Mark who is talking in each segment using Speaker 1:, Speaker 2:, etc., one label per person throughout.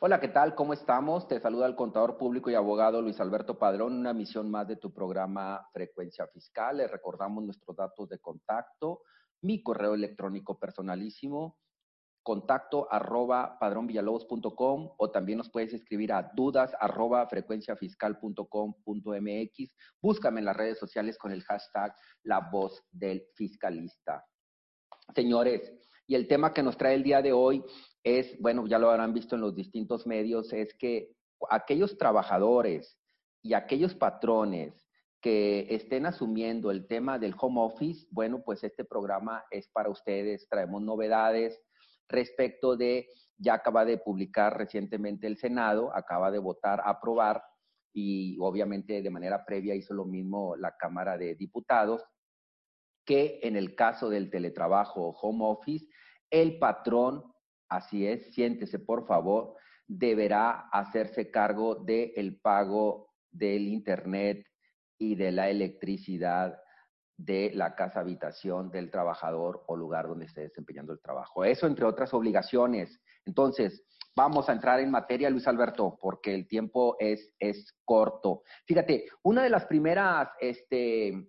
Speaker 1: Hola, ¿qué tal? ¿Cómo estamos? Te saluda el contador público y abogado Luis Alberto Padrón, una misión más de tu programa Frecuencia Fiscal. Les recordamos nuestros datos de contacto, mi correo electrónico personalísimo, contacto arroba padronvillalobos.com o también nos puedes escribir a dudas arroba frecuenciafiscal.com.mx. Búscame en las redes sociales con el hashtag La Voz del Fiscalista. Señores, y el tema que nos trae el día de hoy es, bueno, ya lo habrán visto en los distintos medios, es que aquellos trabajadores y aquellos patrones que estén asumiendo el tema del home office, bueno, pues este programa es para ustedes. Traemos novedades respecto de, ya acaba de publicar recientemente el Senado, acaba de votar, aprobar, y obviamente de manera previa hizo lo mismo la Cámara de Diputados, que en el caso del teletrabajo home office, el patrón Así es, siéntese por favor, deberá hacerse cargo del pago del Internet y de la electricidad de la casa habitación del trabajador o lugar donde esté desempeñando el trabajo. Eso entre otras obligaciones. Entonces, vamos a entrar en materia, Luis Alberto, porque el tiempo es, es corto. Fíjate, una de las primeras este,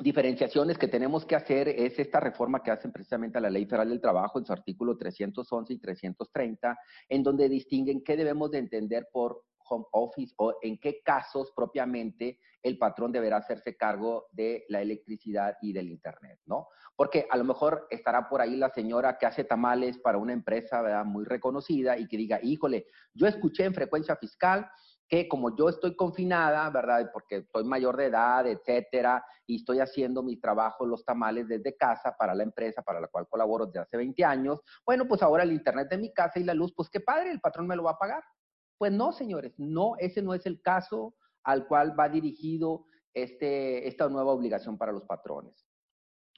Speaker 1: diferenciaciones que tenemos que hacer es esta reforma que hacen precisamente a la Ley Federal del Trabajo en su artículo 311 y 330, en donde distinguen qué debemos de entender por home office o en qué casos propiamente el patrón deberá hacerse cargo de la electricidad y del internet, ¿no? Porque a lo mejor estará por ahí la señora que hace tamales para una empresa ¿verdad? muy reconocida y que diga, híjole, yo escuché en frecuencia fiscal que como yo estoy confinada, ¿verdad? Porque estoy mayor de edad, etcétera, y estoy haciendo mi trabajo, los tamales desde casa para la empresa para la cual colaboro desde hace 20 años, bueno, pues ahora el internet de mi casa y la luz, pues qué padre, el patrón me lo va a pagar. Pues no, señores, no, ese no es el caso al cual va dirigido este, esta nueva obligación para los patrones.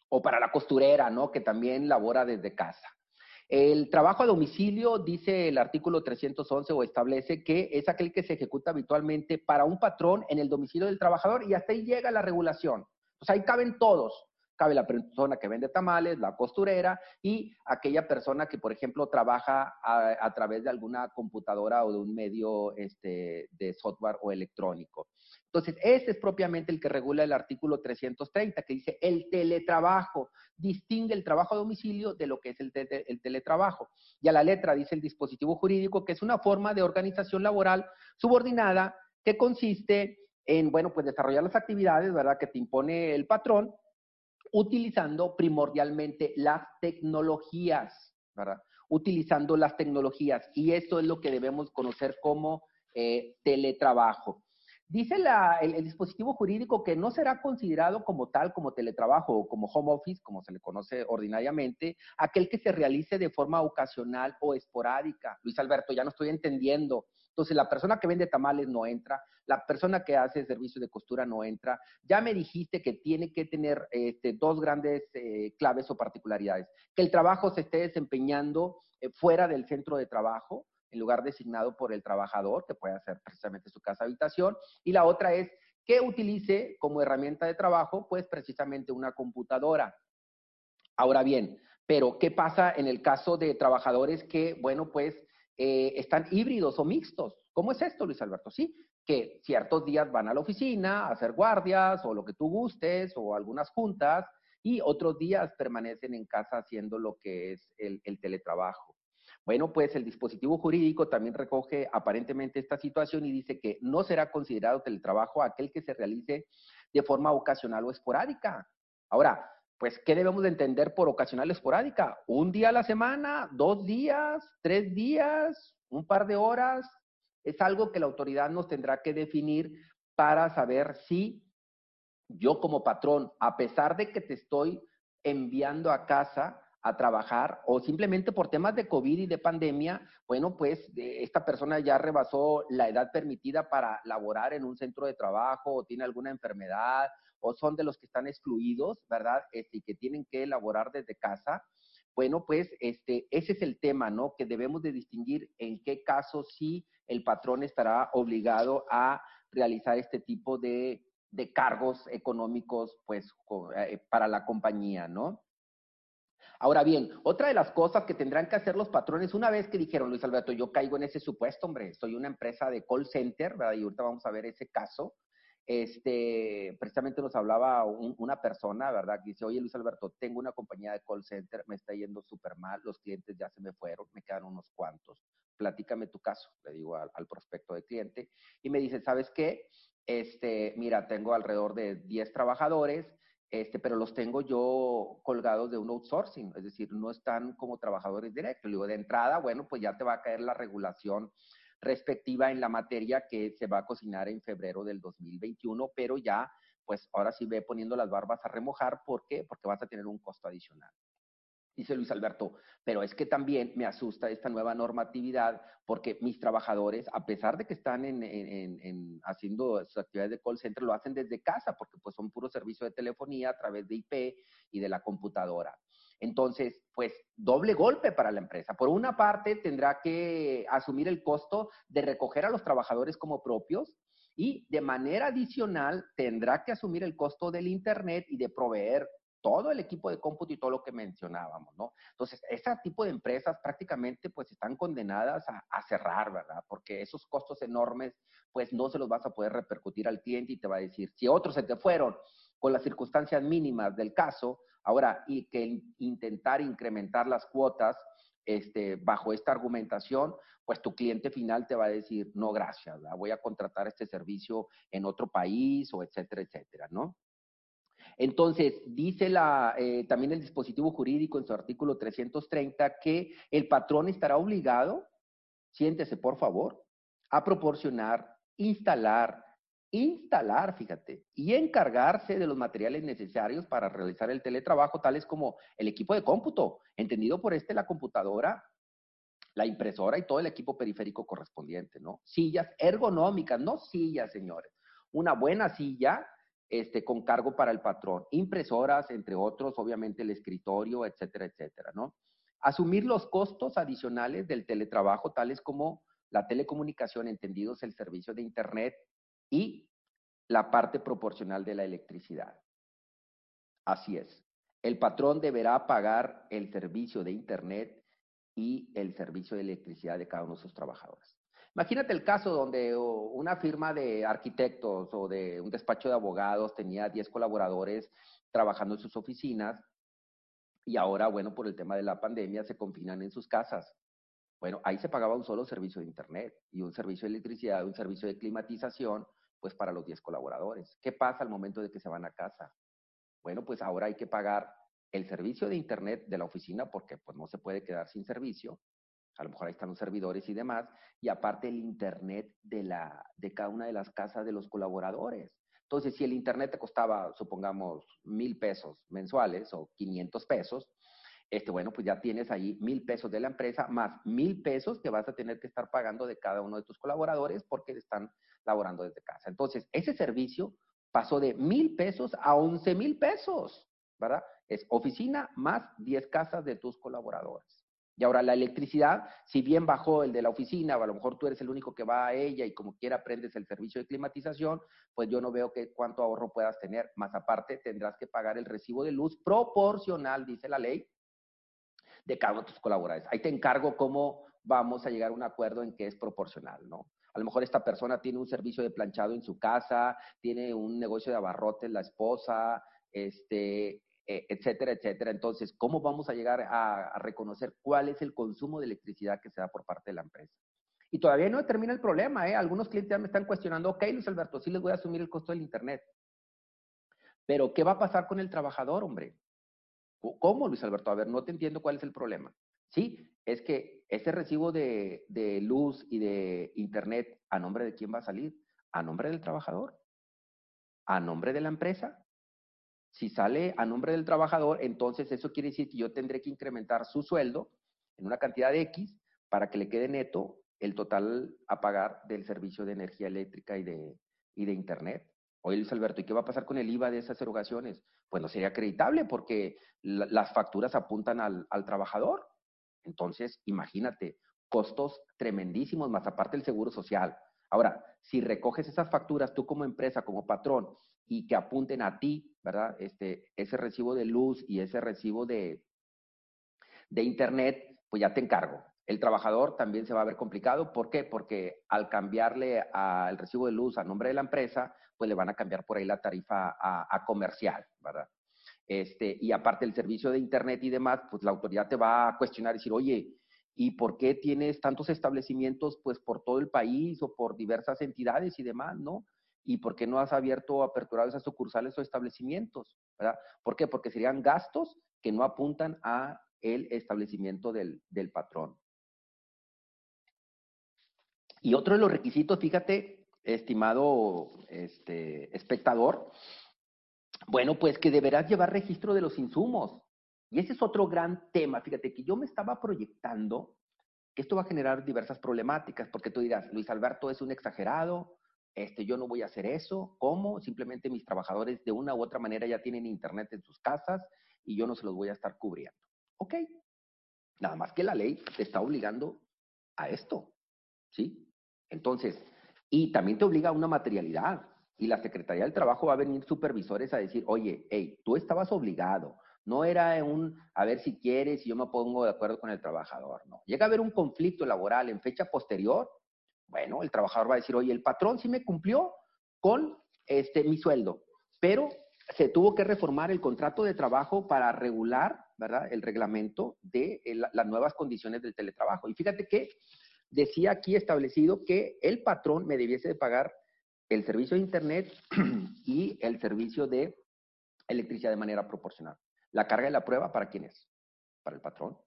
Speaker 1: O para la costurera, ¿no? Que también labora desde casa. El trabajo a domicilio, dice el artículo 311 o establece que es aquel que se ejecuta habitualmente para un patrón en el domicilio del trabajador y hasta ahí llega la regulación. Pues ahí caben todos. Cabe la persona que vende tamales, la costurera y aquella persona que, por ejemplo, trabaja a, través de alguna computadora o de un medio este, de software o electrónico. Entonces, ese es propiamente el que regula el artículo 330, que dice el teletrabajo, distingue el trabajo a domicilio de lo que es el, el, teletrabajo. Y a la letra dice el dispositivo jurídico, que es una forma de organización laboral subordinada que consiste en, bueno, pues desarrollar las actividades, ¿verdad?, que te impone el patrón, utilizando primordialmente las tecnologías, ¿verdad? Utilizando las tecnologías. Y esto es lo que debemos conocer como eh, teletrabajo. Dice el, dispositivo jurídico que no será considerado como tal, como teletrabajo o como home office, como se le conoce ordinariamente, aquel que se realice de forma ocasional o esporádica. Luis Alberto, ya no estoy entendiendo. Entonces, la persona que vende tamales no entra, la persona que hace servicio de costura no entra. Ya me dijiste que tiene que tener este, dos grandes eh, claves o particularidades. Que el trabajo se esté desempeñando eh, fuera del centro de trabajo, en lugar designado por el trabajador, que puede hacer precisamente su casa habitación. Y la otra es que utilice como herramienta de trabajo, pues precisamente una computadora. Ahora bien, pero ¿qué pasa en el caso de trabajadores que, bueno, pues eh, están híbridos o mixtos? ¿Cómo es esto, Luis Alberto? Sí, que ciertos días van a la oficina a hacer guardias o lo que tú gustes o algunas juntas y otros días permanecen en casa haciendo lo que es el teletrabajo. Bueno, pues el dispositivo jurídico también recoge aparentemente esta situación y dice que no será considerado teletrabajo aquel que se realice de forma ocasional o esporádica. Ahora, pues, ¿qué debemos de entender por ocasional esporádica? ¿Un día a la semana? ¿Dos días? ¿Tres días? ¿Un par de horas? Es algo que la autoridad nos tendrá que definir para saber si yo como patrón, a pesar de que te estoy enviando a casa, a trabajar o simplemente por temas de COVID y de pandemia, bueno, pues esta persona ya rebasó la edad permitida para laborar en un centro de trabajo o tiene alguna enfermedad o son de los que están excluidos, ¿verdad? Este, y que tienen que laborar desde casa. Bueno, pues este, ese es el tema, ¿no? Que debemos de distinguir en qué caso sí el patrón estará obligado a realizar este tipo de, de cargos económicos, pues, eh, para la compañía, ¿no? Ahora bien, otra de las cosas que tendrán que hacer los patrones, una vez que dijeron, Luis Alberto, yo caigo en ese supuesto, hombre, soy una empresa de call center, ¿verdad? Y ahorita vamos a ver ese caso. Este, precisamente nos hablaba una persona, ¿verdad? Que dice, oye Luis Alberto, tengo una compañía de call center, me está yendo súper mal, los clientes ya se me fueron, me quedan unos cuantos. Platícame tu caso, le digo al, al prospecto de cliente. Y me dice, ¿sabes qué? Este, mira, tengo alrededor de 10 trabajadores, este, pero los tengo yo colgados de un outsourcing, es decir, no están como trabajadores directos. Le digo, de entrada, bueno, pues ya te va a caer la regulación respectiva en la materia que se va a cocinar en febrero del 2021, pero ya, pues ahora sí ve poniendo las barbas a remojar. ¿Por qué? Porque vas a tener un costo adicional. Dice Luis Alberto, pero es que también me asusta esta nueva normatividad porque mis trabajadores, a pesar de que están en, haciendo sus actividades de call center, lo hacen desde casa porque pues son puro servicio de telefonía a través de IP y de la computadora. Entonces, pues doble golpe para la empresa. Por una parte, tendrá que asumir el costo de recoger a los trabajadores como propios y de manera adicional tendrá que asumir el costo del Internet y de proveer todo el equipo de cómputo y todo lo que mencionábamos, ¿no? Entonces, ese tipo de empresas prácticamente pues están condenadas a, cerrar, ¿verdad? Porque esos costos enormes pues no se los vas a poder repercutir al cliente y te va a decir, si otros se te fueron con las circunstancias mínimas del caso, ahora, y que intentar incrementar las cuotas este, bajo esta argumentación, pues tu cliente final te va a decir, no, gracias, voy a contratar este servicio en otro país o etcétera, etcétera, ¿no? Entonces, dice la, eh, también el dispositivo jurídico en su artículo 330 que el patrón estará obligado, siéntese por favor, a proporcionar, instalar, instalar, fíjate, y encargarse de los materiales necesarios para realizar el teletrabajo, tales como el equipo de cómputo, entendido por este la computadora, la impresora y todo el equipo periférico correspondiente, ¿no? Sillas ergonómicas, no sillas, señores. Una buena silla este, con cargo para el patrón, impresoras, entre otros, obviamente el escritorio, etcétera, etcétera, ¿no? Asumir los costos adicionales del teletrabajo, tales como la telecomunicación, entendidos el servicio de Internet y la parte proporcional de la electricidad. Así es. El patrón deberá pagar el servicio de Internet y el servicio de electricidad de cada uno de sus trabajadores. Imagínate el caso donde una firma de arquitectos o de un despacho de abogados tenía 10 colaboradores trabajando en sus oficinas y ahora, bueno, por el tema de la pandemia se confinan en sus casas. Bueno, ahí se pagaba un solo servicio de Internet y un servicio de electricidad, un servicio de climatización, pues para los 10 colaboradores. ¿Qué pasa al momento de que se van a casa? Bueno, pues ahora hay que pagar el servicio de Internet de la oficina porque pues no se puede quedar sin servicio a lo mejor ahí están los servidores y demás, y aparte el Internet de, la, de cada una de las casas de los colaboradores. Entonces, si el Internet te costaba, supongamos, mil pesos mensuales o 500 pesos, este, bueno, pues ya tienes ahí mil pesos de la empresa más mil pesos que vas a tener que estar pagando de cada uno de tus colaboradores porque están laborando desde casa. Entonces, ese servicio pasó de mil pesos a once mil pesos, ¿verdad? Es oficina más 10 casas de tus colaboradores. Y ahora la electricidad, si bien bajó el de la oficina, o a lo mejor tú eres el único que va a ella y como quiera aprendes el servicio de climatización, pues yo no veo que cuánto ahorro puedas tener. Más aparte, tendrás que pagar el recibo de luz proporcional, dice la ley, de cada uno de tus colaboradores. Ahí te encargo cómo vamos a llegar a un acuerdo en que es proporcional, ¿no? A lo mejor esta persona tiene un servicio de planchado en su casa, tiene un negocio de abarrotes, la esposa, este, eh, etcétera, etcétera. Entonces, ¿cómo vamos a llegar a, reconocer cuál es el consumo de electricidad que se da por parte de la empresa? Y todavía no termina el problema, ¿eh? Algunos clientes ya me están cuestionando, ok, Luis Alberto, sí les voy a asumir el costo del Internet. Pero, ¿qué va a pasar con el trabajador, hombre? ¿Cómo, Luis Alberto? A ver, no te entiendo cuál es el problema. Sí, es que ese recibo de, luz y de Internet, ¿a nombre de quién va a salir? ¿A nombre del trabajador? ¿A nombre de la empresa? Si sale a nombre del trabajador, entonces eso quiere decir que yo tendré que incrementar su sueldo en una cantidad de X para que le quede neto el total a pagar del servicio de energía eléctrica y de, y de Internet. Oye, Luis Alberto, ¿y qué va a pasar con el IVA de esas erogaciones? Pues no sería acreditable porque las facturas apuntan al, al trabajador. Entonces, imagínate, costos tremendísimos, más aparte el seguro social. Ahora, si recoges esas facturas tú como empresa, como patrón, y que apunten a ti, ¿verdad? Este, ese recibo de luz y ese recibo de, de Internet, pues ya te encargo. El trabajador también se va a ver complicado. ¿Por qué? Porque al cambiarle al recibo de luz a nombre de la empresa, pues le van a cambiar por ahí la tarifa a, comercial, ¿verdad? Este, y aparte el servicio de Internet y demás, pues la autoridad te va a cuestionar y decir, oye, ¿y por qué tienes tantos establecimientos pues por todo el país o por diversas entidades y demás, no? ¿Y por qué no has abierto o aperturado esas sucursales o establecimientos? ¿verdad? ¿Por qué? Porque serían gastos que no apuntan a el establecimiento del, del patrón. Y otro de los requisitos, fíjate, estimado este, espectador, bueno, pues que deberás llevar registro de los insumos. Y ese es otro gran tema. Fíjate que yo me estaba proyectando que esto va a generar diversas problemáticas, porque tú dirás, Luis Alberto es un exagerado, este, yo no voy a hacer eso. ¿Cómo? Simplemente mis trabajadores de una u otra manera ya tienen internet en sus casas y yo no se los voy a estar cubriendo. Ok. Nada más que la ley te está obligando a esto. ¿Sí? Entonces, y también te obliga a una materialidad. Y la Secretaría del Trabajo va a venir supervisores a decir, oye, hey, tú estabas obligado. No era un, a ver si quieres y yo me pongo de acuerdo con el trabajador. No. Llega a haber un conflicto laboral en fecha posterior. Bueno, el trabajador va a decir, oye, el patrón sí me cumplió con este, mi sueldo, pero se tuvo que reformar el contrato de trabajo para regular, ¿verdad? El reglamento de las nuevas condiciones del teletrabajo. Y fíjate que decía aquí establecido que el patrón me debiese de pagar el servicio de Internet y el servicio de electricidad de manera proporcional. La carga de la prueba, ¿para quién es? Para el patrón.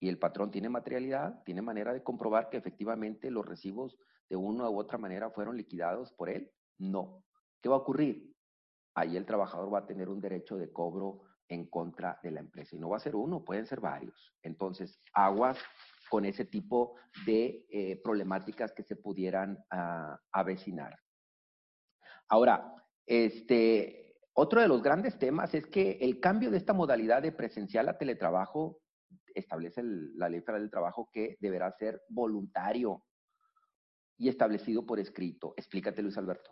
Speaker 1: Y el patrón tiene materialidad, tiene manera de comprobar que efectivamente los recibos de una u otra manera fueron liquidados por él. No. ¿Qué va a ocurrir? Ahí el trabajador va a tener un derecho de cobro en contra de la empresa. Y no va a ser uno, pueden ser varios. Entonces, aguas con ese tipo de eh, problemáticas que se pudieran uh, avecinar. Ahora, este, otro de los grandes temas es que el cambio de esta modalidad de presencial a teletrabajo establece la ley federal del trabajo que deberá ser voluntario y establecido por escrito. Explícate, Luis Alberto.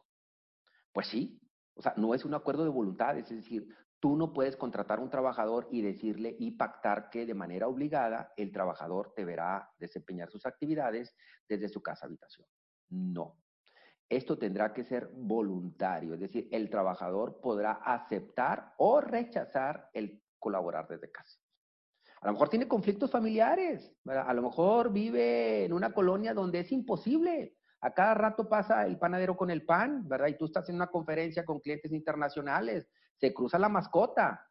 Speaker 1: Pues sí, o sea, no es un acuerdo de voluntad, es decir, Tú no puedes contratar a un trabajador y decirle y pactar que de manera obligada el trabajador deberá desempeñar sus actividades desde su casa habitación. No. Esto tendrá que ser voluntario, es decir, el trabajador podrá aceptar o rechazar el colaborar desde casa. A lo mejor tiene conflictos familiares, a lo mejor vive en una colonia donde es imposible. A cada rato pasa el panadero con el pan, ¿verdad? Y tú estás en una conferencia con clientes internacionales se cruza la mascota,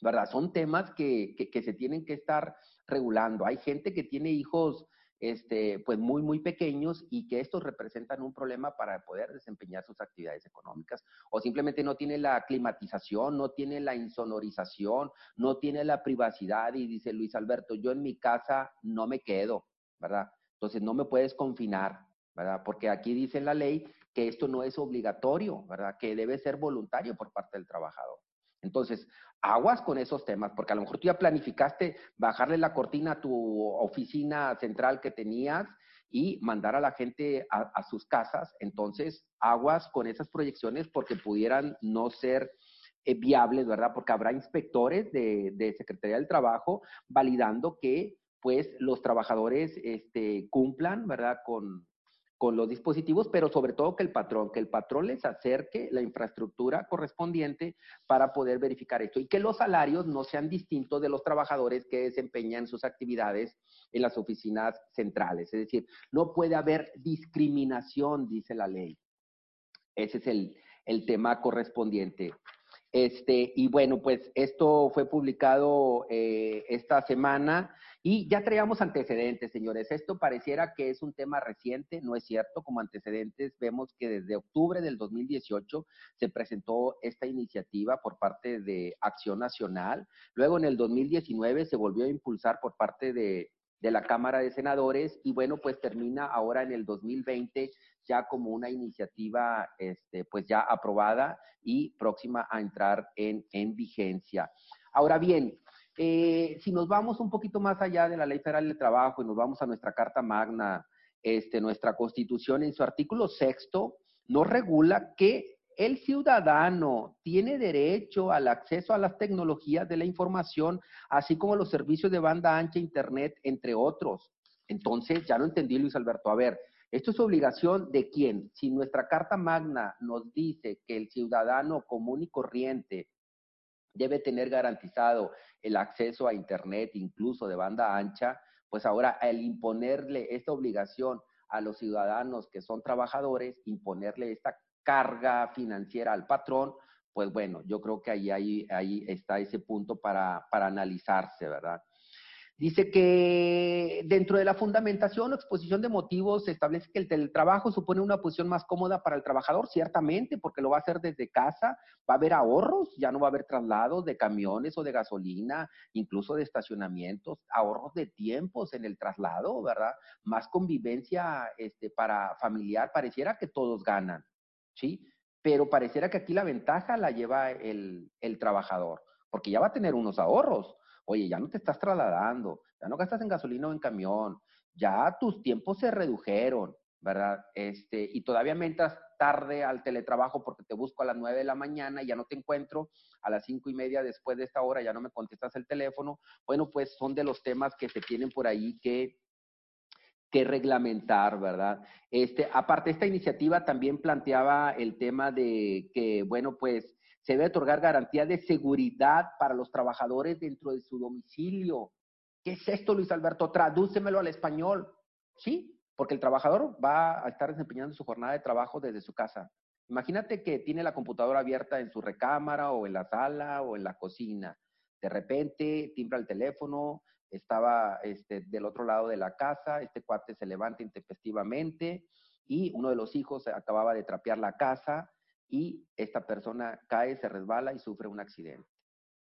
Speaker 1: ¿verdad? Son temas que, se tienen que estar regulando. Hay gente que tiene hijos este, pues muy, muy pequeños y que estos representan un problema para poder desempeñar sus actividades económicas. O simplemente no tiene la climatización, no tiene la insonorización, no tiene la privacidad y dice Luis Alberto, yo en mi casa no me quedo, ¿verdad? Entonces no me puedes confinar, ¿verdad? Porque aquí dice la ley que esto no es obligatorio, ¿verdad? Que debe ser voluntario por parte del trabajador. Entonces, aguas con esos temas, porque a lo mejor tú ya planificaste bajarle la cortina a tu oficina central que tenías y mandar a la gente a, sus casas. Entonces, aguas con esas proyecciones porque pudieran no ser eh, viables, ¿verdad? Porque habrá inspectores de, de, Secretaría del Trabajo validando que pues los trabajadores este, cumplan, ¿verdad? Con, con los dispositivos, pero sobre todo que el patrón, que el patrón les acerque la infraestructura correspondiente para poder verificar esto y que los salarios no sean distintos de los trabajadores que desempeñan sus actividades en las oficinas centrales. Es decir, no puede haber discriminación, dice la ley. Ese es el, el tema correspondiente. Este, y bueno, pues esto fue publicado eh, esta semana y ya traíamos antecedentes, señores. Esto pareciera que es un tema reciente, no es cierto. Como antecedentes vemos que desde octubre del 2018 se presentó esta iniciativa por parte de Acción Nacional. Luego en el 2019 se volvió a impulsar por parte de, de la Cámara de Senadores y bueno, pues termina ahora en el 2020 ya como una iniciativa este, pues ya aprobada y próxima a entrar en, en vigencia. Ahora bien, eh, si nos vamos un poquito más allá de la Ley Federal del Trabajo y nos vamos a nuestra Carta Magna, este, nuestra Constitución en su artículo sexto nos regula que el ciudadano tiene derecho al acceso a las tecnologías de la información, así como los servicios de banda ancha, Internet, entre otros. Entonces, ya no entendí, Luis Alberto. A ver, ¿esto es obligación de quién? Si nuestra Carta Magna nos dice que el ciudadano común y corriente debe tener garantizado el acceso a Internet, incluso de banda ancha, pues ahora al imponerle esta obligación a los ciudadanos que son trabajadores, imponerle esta carga financiera al patrón, pues bueno, yo creo que ahí, ahí, ahí está ese punto para, para analizarse, ¿verdad? Dice que dentro de la fundamentación o exposición de motivos se establece que el teletrabajo supone una posición más cómoda para el trabajador, ciertamente, porque lo va a hacer desde casa, va a haber ahorros, ya no va a haber traslados de camiones o de gasolina, incluso de estacionamientos, ahorros de tiempos en el traslado, ¿verdad? Más convivencia este, para familiar, pareciera que todos ganan, ¿sí? Pero pareciera que aquí la ventaja la lleva el, el trabajador, porque ya va a tener unos ahorros Oye, ya no te estás trasladando, ya no gastas en gasolina o en camión, ya tus tiempos se redujeron, ¿verdad? Este, y todavía me entras tarde al teletrabajo porque te busco a las nueve de la mañana y ya no te encuentro, a las cinco y media después de esta hora ya no me contestas el teléfono. Bueno, pues son de los temas que se tienen por ahí que, que reglamentar, ¿verdad? Este, aparte, esta iniciativa también planteaba el tema de que, bueno, pues se debe otorgar garantía de seguridad para los trabajadores dentro de su domicilio. ¿Qué es esto, Luis Alberto? Tradúcemelo al español. ¿Sí? Porque el trabajador va a estar desempeñando su jornada de trabajo desde su casa. Imagínate que tiene la computadora abierta en su recámara o en la sala o en la cocina. De repente timbra el teléfono, estaba este, del otro lado de la casa, este cuate se levanta intempestivamente y uno de los hijos acababa de trapear la casa y esta persona cae, se resbala y sufre un accidente.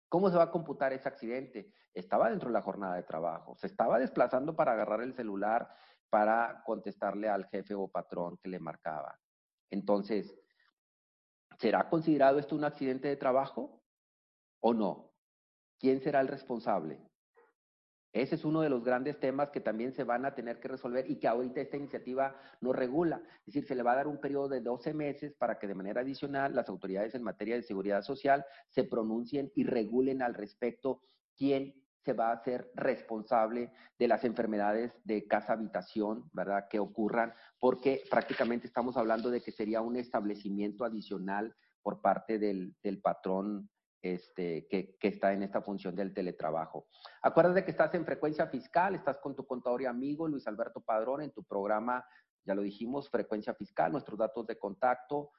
Speaker 1: ¿Cómo se va a computar ese accidente? Estaba dentro de la jornada de trabajo, se estaba desplazando para agarrar el celular para contestarle al jefe o patrón que le marcaba. Entonces, ¿será considerado esto un accidente de trabajo o no? ¿Quién será el responsable? Ese es uno de los grandes temas que también se van a tener que resolver y que ahorita esta iniciativa no regula. Es decir, se le va a dar un periodo de 12 meses para que de manera adicional las autoridades en materia de seguridad social se pronuncien y regulen al respecto quién se va a hacer responsable de las enfermedades de casa-habitación, ¿verdad? Que ocurran, porque prácticamente estamos hablando de que sería un establecimiento adicional por parte del, del patrón este, que, está en esta función del teletrabajo. Acuérdate que estás en frecuencia fiscal, estás con tu contador y amigo Luis Alberto Padrón en tu programa, ya lo dijimos, frecuencia fiscal, nuestros datos de contacto,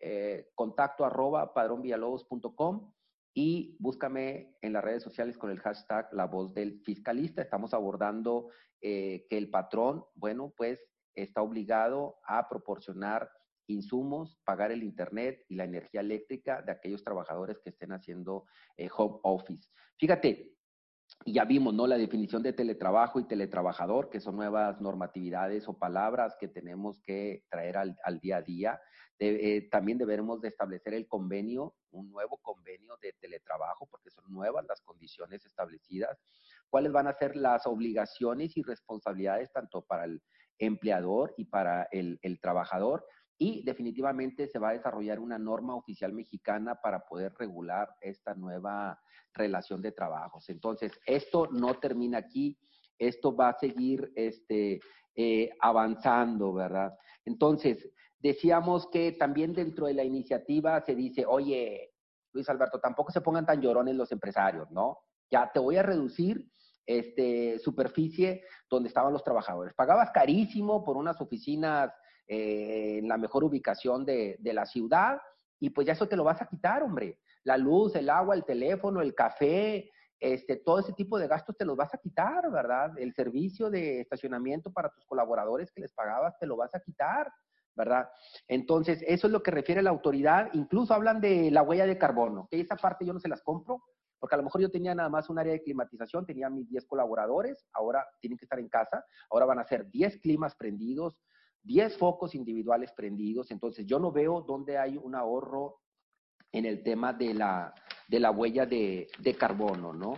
Speaker 1: eh, contacto arroba padronvillalobos.com y búscame en las redes sociales con el hashtag La Voz del Fiscalista. Estamos abordando eh, que el patrón, bueno, pues está obligado a proporcionar insumos, pagar el internet y la energía eléctrica de aquellos trabajadores que estén haciendo eh, home office. Fíjate, ya vimos, ¿no? La definición de teletrabajo y teletrabajador, que son nuevas normatividades o palabras que tenemos que traer al, día a día. Eh, también debemos de establecer el convenio, un nuevo convenio de teletrabajo, porque son nuevas las condiciones establecidas. ¿Cuáles van a ser las obligaciones y responsabilidades tanto para el empleador y para el, el trabajador? Y definitivamente se va a desarrollar una norma oficial mexicana para poder regular esta nueva relación de trabajos. Entonces, esto no termina aquí, esto va a seguir este, eh, avanzando, ¿verdad? Entonces, decíamos que también dentro de la iniciativa se dice, oye, Luis Alberto, tampoco se pongan tan llorones los empresarios, ¿no? Ya te voy a reducir este, superficie donde estaban los trabajadores. Pagabas carísimo por unas oficinas eh, en la mejor ubicación de, de, la ciudad, y pues ya eso te lo vas a quitar, hombre. La luz, el agua, el teléfono, el café, este, todo ese tipo de gastos te los vas a quitar, ¿verdad? El servicio de estacionamiento para tus colaboradores que les pagabas, te lo vas a quitar, ¿verdad? Entonces, eso es lo que refiere la autoridad. Incluso hablan de la huella de carbono, que esa parte yo no se las compro, porque a lo mejor yo tenía nada más un área de climatización, tenía mis 10 colaboradores, ahora tienen que estar en casa, ahora van a ser 10 climas prendidos, 10 focos individuales prendidos, entonces yo no veo dónde hay un ahorro en el tema de la, de la huella de, de carbono, ¿no?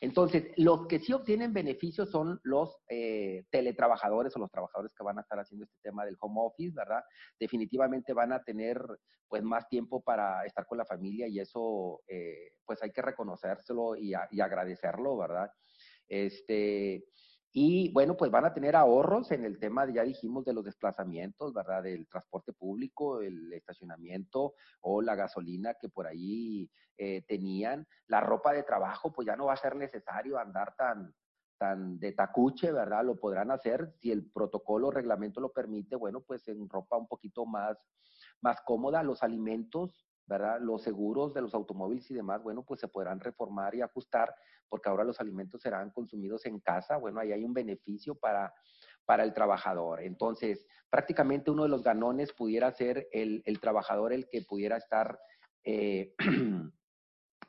Speaker 1: Entonces, los que sí obtienen beneficios son los eh, teletrabajadores o los trabajadores que van a estar haciendo este tema del home office, ¿verdad? Definitivamente van a tener pues más tiempo para estar con la familia y eso eh, pues hay que reconocérselo y, y agradecerlo, ¿verdad? Este, y bueno, pues van a tener ahorros en el tema, ya dijimos, de los desplazamientos, ¿verdad? Del transporte público, el estacionamiento o la gasolina que por ahí eh, tenían. La ropa de trabajo, pues ya no va a ser necesario andar tan, tan de tacuche, ¿verdad? Lo podrán hacer si el protocolo reglamento lo permite, bueno, pues en ropa un poquito más, más cómoda. Los alimentos, ¿verdad? Los seguros de los automóviles y demás, bueno, pues se podrán reformar y ajustar porque ahora los alimentos serán consumidos en casa. Bueno, ahí hay un beneficio para, para el trabajador. Entonces, prácticamente uno de los ganones pudiera ser el, el trabajador el que pudiera estar eh,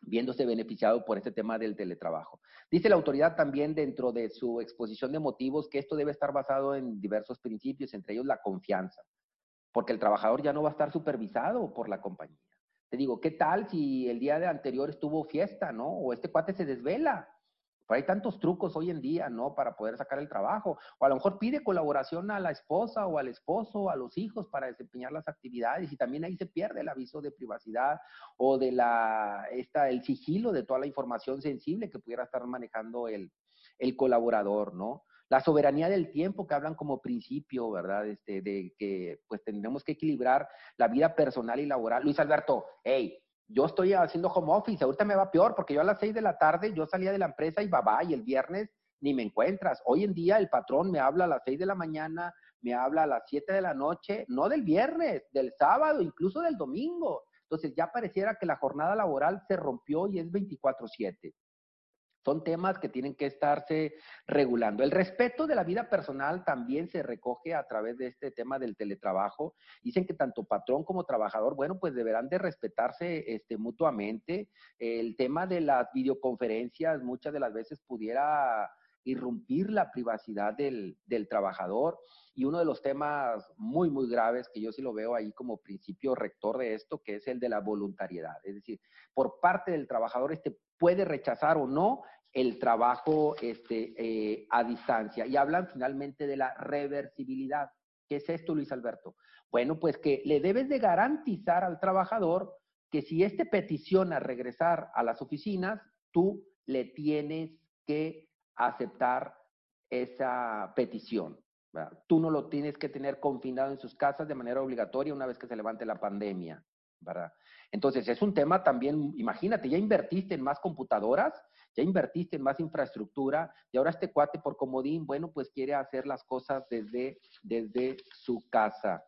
Speaker 1: viéndose beneficiado por este tema del teletrabajo. Dice la autoridad también dentro de su exposición de motivos que esto debe estar basado en diversos principios, entre ellos la confianza, porque el trabajador ya no va a estar supervisado por la compañía. Te digo, ¿qué tal si el día de anterior estuvo fiesta, ¿no? O este cuate se desvela. Pero hay tantos trucos hoy en día, ¿no? Para poder sacar el trabajo. O a lo mejor pide colaboración a la esposa o al esposo a los hijos para desempeñar las actividades y también ahí se pierde el aviso de privacidad o de la, esta, el sigilo de toda la información sensible que pudiera estar manejando el, el colaborador, ¿no? La soberanía del tiempo que hablan como principio, ¿verdad? Este, de que pues tendremos que equilibrar la vida personal y laboral. Luis Alberto, hey, yo estoy haciendo home office, ahorita me va peor porque yo a las seis de la tarde yo salía de la empresa y babá y el viernes ni me encuentras. Hoy en día el patrón me habla a las seis de la mañana, me habla a las siete de la noche, no del viernes, del sábado, incluso del domingo. Entonces ya pareciera que la jornada laboral se rompió y es 24/7. Son temas que tienen que estarse regulando. El respeto de la vida personal también se recoge a través de este tema del teletrabajo. Dicen que tanto patrón como trabajador, bueno, pues deberán de respetarse este, mutuamente. El tema de las videoconferencias muchas de las veces pudiera irrumpir la privacidad del, del, trabajador. Y uno de los temas muy, muy graves que yo sí lo veo ahí como principio rector de esto, que es el de la voluntariedad. Es decir, por parte del trabajador, este puede rechazar o no el trabajo este, eh, a distancia. Y hablan finalmente de la reversibilidad. ¿Qué es esto, Luis Alberto? Bueno, pues que le debes de garantizar al trabajador que si éste peticiona regresar a las oficinas, tú le tienes que aceptar esa petición. Tú no lo tienes que tener confinado en sus casas de manera obligatoria una vez que se levante la pandemia. Entonces, es un tema también, imagínate, ya invertiste en más computadoras, ya invertiste en más infraestructura y ahora este cuate por comodín, bueno, pues quiere hacer las cosas desde, desde su casa.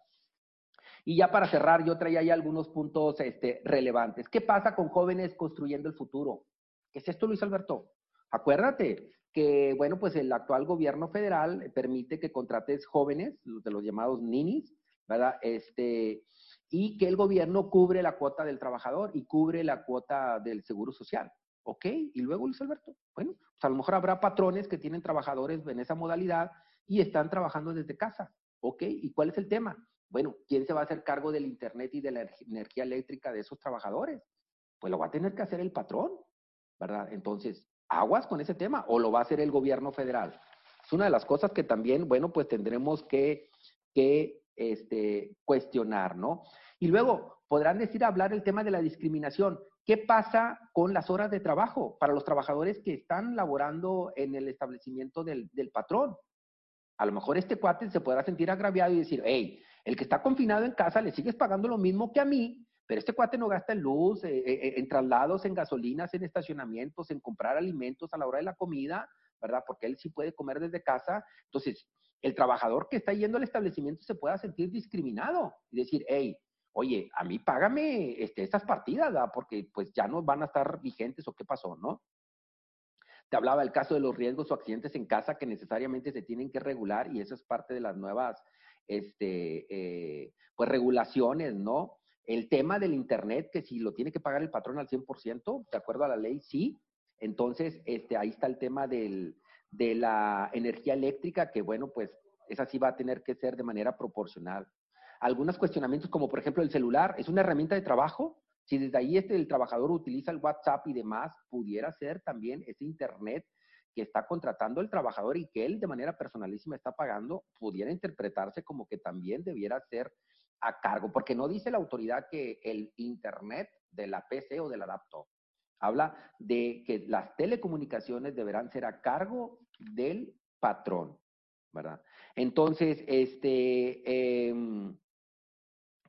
Speaker 1: Y ya para cerrar, yo traía ahí algunos puntos este, relevantes. ¿Qué pasa con jóvenes construyendo el futuro? ¿Qué es esto, Luis Alberto? Acuérdate que, bueno, pues el actual gobierno federal permite que contrates jóvenes, de los llamados ninis, ¿verdad? Este, y que el gobierno cubre la cuota del trabajador y cubre la cuota del seguro social. ¿Ok? Y luego, Luis Alberto, bueno, pues a lo mejor habrá patrones que tienen trabajadores en esa modalidad y están trabajando desde casa. ¿Ok? ¿Y cuál es el tema? Bueno, ¿quién se va a hacer cargo del Internet y de la energía eléctrica de esos trabajadores? Pues lo va a tener que hacer el patrón, ¿verdad? Entonces, aguas con ese tema o lo va a hacer el gobierno federal. Es una de las cosas que también, bueno, pues tendremos que, este, cuestionar, ¿no? Y luego podrán decir, hablar el tema de la discriminación. ¿Qué pasa con las horas de trabajo para los trabajadores que están laborando en el establecimiento del, patrón? A lo mejor este cuate se podrá sentir agraviado y decir, hey, el que está confinado en casa le sigues pagando lo mismo que a mí, pero este cuate no gasta en luz, eh, eh, eh, en traslados, en gasolinas, en estacionamientos, en comprar alimentos a la hora de la comida, ¿verdad? Porque él sí puede comer desde casa. Entonces, el trabajador que está yendo al establecimiento se pueda sentir discriminado y decir, hey, oye, a mí págame este, estas partidas, porque pues ya no van a estar vigentes o qué pasó, ¿no? Te hablaba el caso de los riesgos o accidentes en casa que necesariamente se tienen que regular y eso es parte de las nuevas, este, eh, pues regulaciones, ¿no? El tema del Internet, que si lo tiene que pagar el patrón al 100%, de acuerdo a la ley, sí. Entonces, este, ahí está el tema del, de la energía eléctrica, que bueno, pues esa sí va a tener que ser de manera proporcional. Algunos cuestionamientos como por ejemplo el celular, ¿es una herramienta de trabajo? Si desde ahí este, el trabajador utiliza el WhatsApp y demás, pudiera ser también ese Internet que está contratando el trabajador y que él de manera personalísima está pagando, pudiera interpretarse como que también debiera ser a cargo, porque no dice la autoridad que el Internet de la PC o del laptop. Habla de que las telecomunicaciones deberán ser a cargo del patrón, ¿verdad? Entonces, este, em,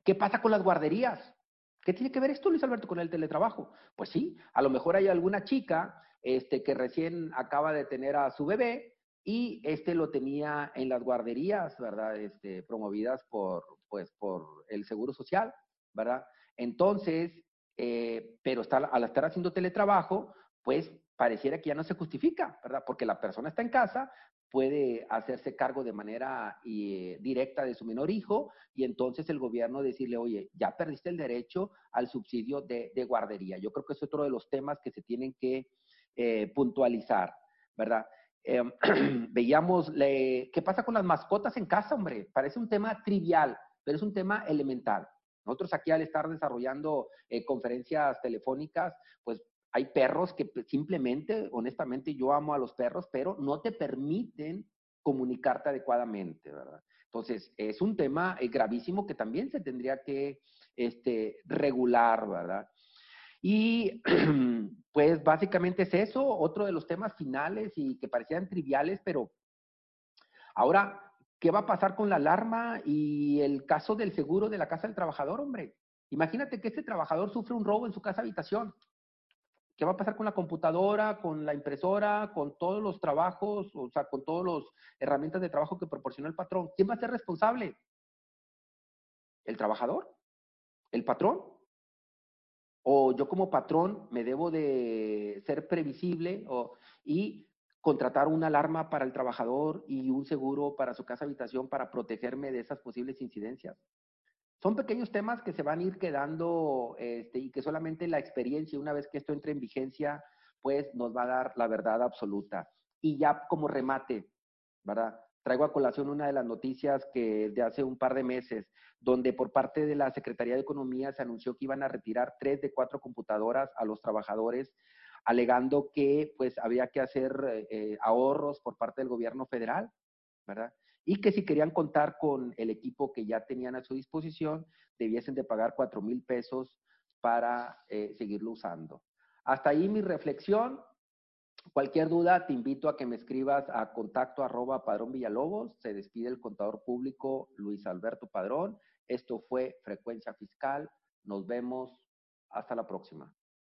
Speaker 1: ¿qué pasa con las guarderías? ¿Qué tiene que ver esto, Luis Alberto, con el teletrabajo? Pues sí, a lo mejor hay alguna chica este, que recién acaba de tener a su bebé y este lo tenía en las guarderías, ¿verdad? Este, promovidas por, pues, por el Seguro Social, ¿verdad? Entonces, eh, pero está, al estar haciendo teletrabajo, pues pareciera que ya no se justifica, ¿verdad? Porque la persona está en casa, puede hacerse cargo de manera eh, directa de su menor hijo y entonces el gobierno decirle, oye, ya perdiste el derecho al subsidio de, guardería. Yo creo que es otro de los temas que se tienen que eh, puntualizar, ¿verdad? Em, veíamos, ¿qué pasa con las mascotas en casa, hombre? Parece un tema trivial, pero es un tema elemental. Nosotros aquí al estar desarrollando eh, conferencias telefónicas, pues hay perros que simplemente, honestamente, yo amo a los perros, pero no te permiten comunicarte adecuadamente, ¿verdad? Entonces, es un tema eh, gravísimo que también se tendría que este, regular, ¿verdad? Y pues básicamente es eso, otro de los temas finales y que parecían triviales, pero ahora, ¿qué va a pasar con la alarma y el caso del seguro de la casa del trabajador, hombre? Imagínate que este trabajador sufre un robo en su casa habitación. ¿Qué va a pasar con la computadora, con la impresora, con todos los trabajos, o sea, con todas las herramientas de trabajo que proporcionó el patrón? ¿Quién va a ser responsable? ¿El trabajador? ¿El patrón? ¿O yo como patrón me debo de ser previsible y contratar una alarma para el trabajador y un seguro para su casa habitación para protegerme de esas posibles incidencias? Son pequeños temas que se van a ir quedando este, y que solamente la experiencia, una vez que esto entre en vigencia, pues nos va a dar la verdad absoluta. Y ya como remate, ¿verdad? Traigo a colación una de las noticias que de hace un par de meses, donde por parte de la Secretaría de Economía se anunció que iban a retirar tres de cuatro computadoras a los trabajadores, alegando que pues había que hacer eh, ahorros por parte del gobierno federal, ¿verdad? Y que si querían contar con el equipo que ya tenían a su disposición, debiesen de pagar cuatro mil pesos para eh, seguirlo usando. Hasta ahí mi reflexión. Cualquier duda, te invito a que me escribas a contacto arroba padrón Villalobos. Se despide el contador público Luis Alberto Padrón. Esto fue Frecuencia Fiscal. Nos vemos. Hasta la próxima.